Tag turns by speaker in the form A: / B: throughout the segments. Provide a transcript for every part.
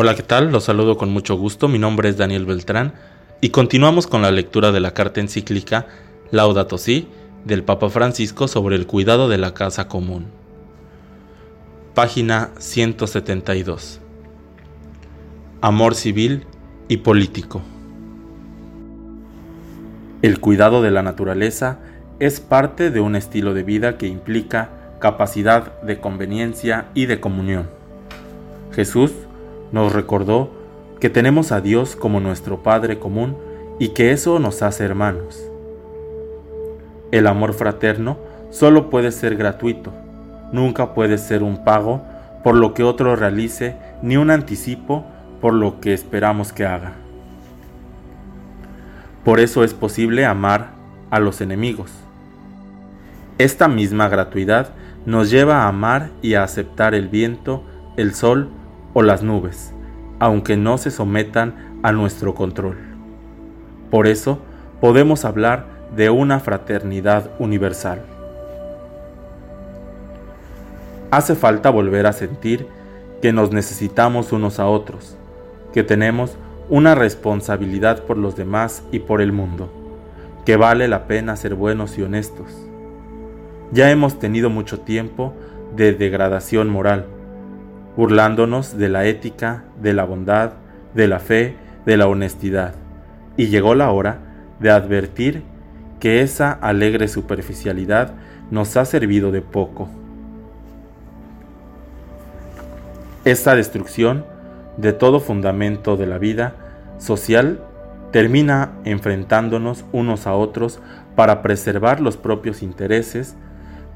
A: Hola, ¿qué tal? Los saludo con mucho gusto. Mi nombre es Daniel Beltrán y continuamos con la lectura de la carta encíclica Laudato Si del Papa Francisco sobre el cuidado de la casa común. Página 172. Amor civil y político. El cuidado de la naturaleza es parte de un estilo de vida que implica capacidad de conveniencia y de comunión. Jesús nos recordó que tenemos a Dios como nuestro Padre común y que eso nos hace hermanos. El amor fraterno solo puede ser gratuito, nunca puede ser un pago por lo que otro realice ni un anticipo por lo que esperamos que haga. Por eso es posible amar a los enemigos. Esta misma gratuidad nos lleva a amar y a aceptar el viento, el sol o las nubes, aunque no se sometan a nuestro control. Por eso podemos hablar de una fraternidad universal. Hace falta volver a sentir que nos necesitamos unos a otros, que tenemos una responsabilidad por los demás y por el mundo, que vale la pena ser buenos y honestos. Ya hemos tenido mucho tiempo de degradación moral, burlándonos de la ética, de la bondad, de la fe, de la honestidad. Y llegó la hora de advertir que esa alegre superficialidad nos ha servido de poco. Esta destrucción de todo fundamento de la vida social termina enfrentándonos unos a otros para preservar los propios intereses,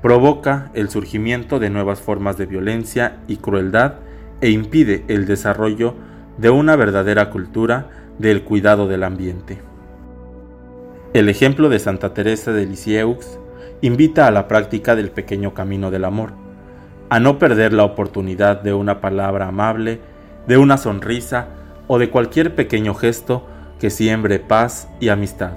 A: provoca el surgimiento de nuevas formas de violencia y crueldad e impide el desarrollo de una verdadera cultura del cuidado del ambiente. El ejemplo de Santa Teresa de Lisieux invita a la práctica del pequeño camino del amor, a no perder la oportunidad de una palabra amable, de una sonrisa o de cualquier pequeño gesto que siembre paz y amistad.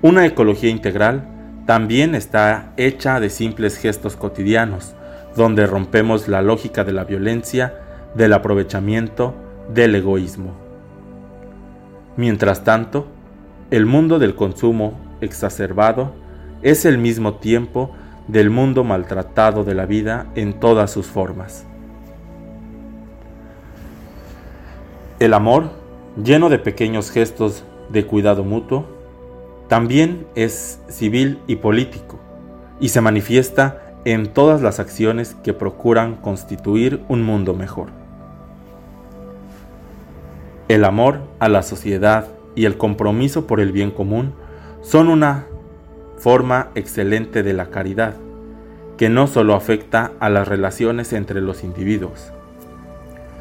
A: Una ecología integral también está hecha de simples gestos cotidianos, donde rompemos la lógica de la violencia, del aprovechamiento, del egoísmo. Mientras tanto, el mundo del consumo exacerbado es el mismo tiempo del mundo maltratado de la vida en todas sus formas. El amor, lleno de pequeños gestos de cuidado mutuo, también es civil y político, y se manifiesta en todas las acciones que procuran constituir un mundo mejor. El amor a la sociedad y el compromiso por el bien común son una forma excelente de la caridad, que no solo afecta a las relaciones entre los individuos,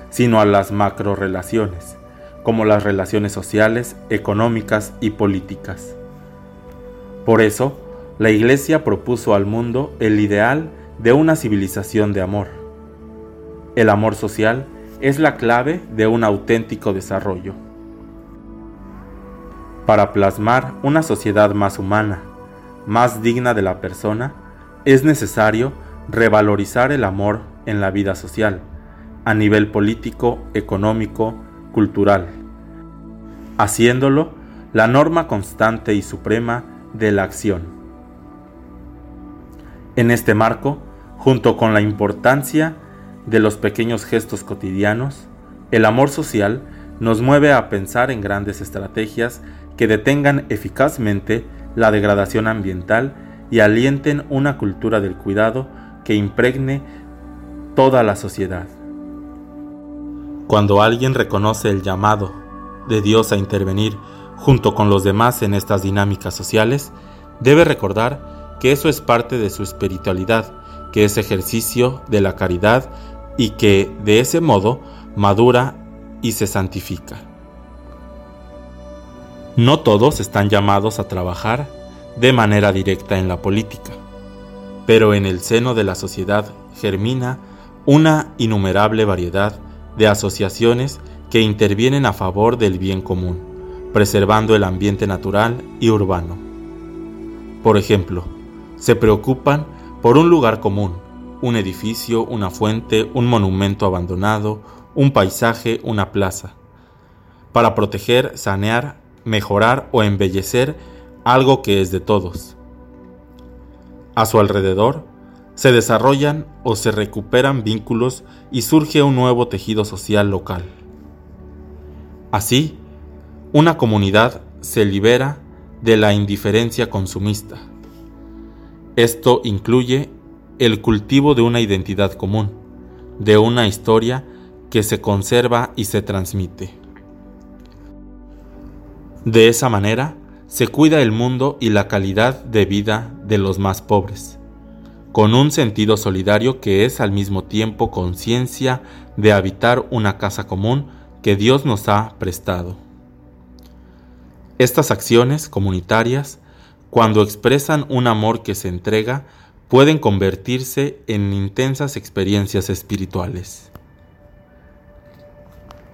A: sino a las macrorelaciones, como las relaciones sociales, económicas y políticas. Por eso, la Iglesia propuso al mundo el ideal de una civilización de amor. El amor social es la clave de un auténtico desarrollo. Para plasmar una sociedad más humana, más digna de la persona, es necesario revalorizar el amor en la vida social, a nivel político, económico, cultural, haciéndolo la norma constante y suprema de la acción. En este marco, junto con la importancia de los pequeños gestos cotidianos, el amor social nos mueve a pensar en grandes estrategias que detengan eficazmente la degradación ambiental y alienten una cultura del cuidado que impregne toda la sociedad. Cuando alguien reconoce el llamado de Dios a intervenir junto con los demás en estas dinámicas sociales, debe recordar que eso es parte de su espiritualidad, que es ejercicio de la caridad y que de ese modo madura y se santifica. No todos están llamados a trabajar de manera directa en la política, pero en el seno de la sociedad germina una innumerable variedad de asociaciones que intervienen a favor del bien común preservando el ambiente natural y urbano. Por ejemplo, se preocupan por un lugar común, un edificio, una fuente, un monumento abandonado, un paisaje, una plaza, para proteger, sanear, mejorar o embellecer algo que es de todos. A su alrededor se desarrollan o se recuperan vínculos y surge un nuevo tejido social local. Así, una comunidad se libera de la indiferencia consumista. Esto incluye el cultivo de una identidad común, de una historia que se conserva y se transmite. De esa manera, se cuida el mundo y la calidad de vida de los más pobres, con un sentido solidario que es al mismo tiempo conciencia de habitar una casa común que Dios nos ha prestado. Estas acciones comunitarias, cuando expresan un amor que se entrega, pueden convertirse en intensas experiencias espirituales.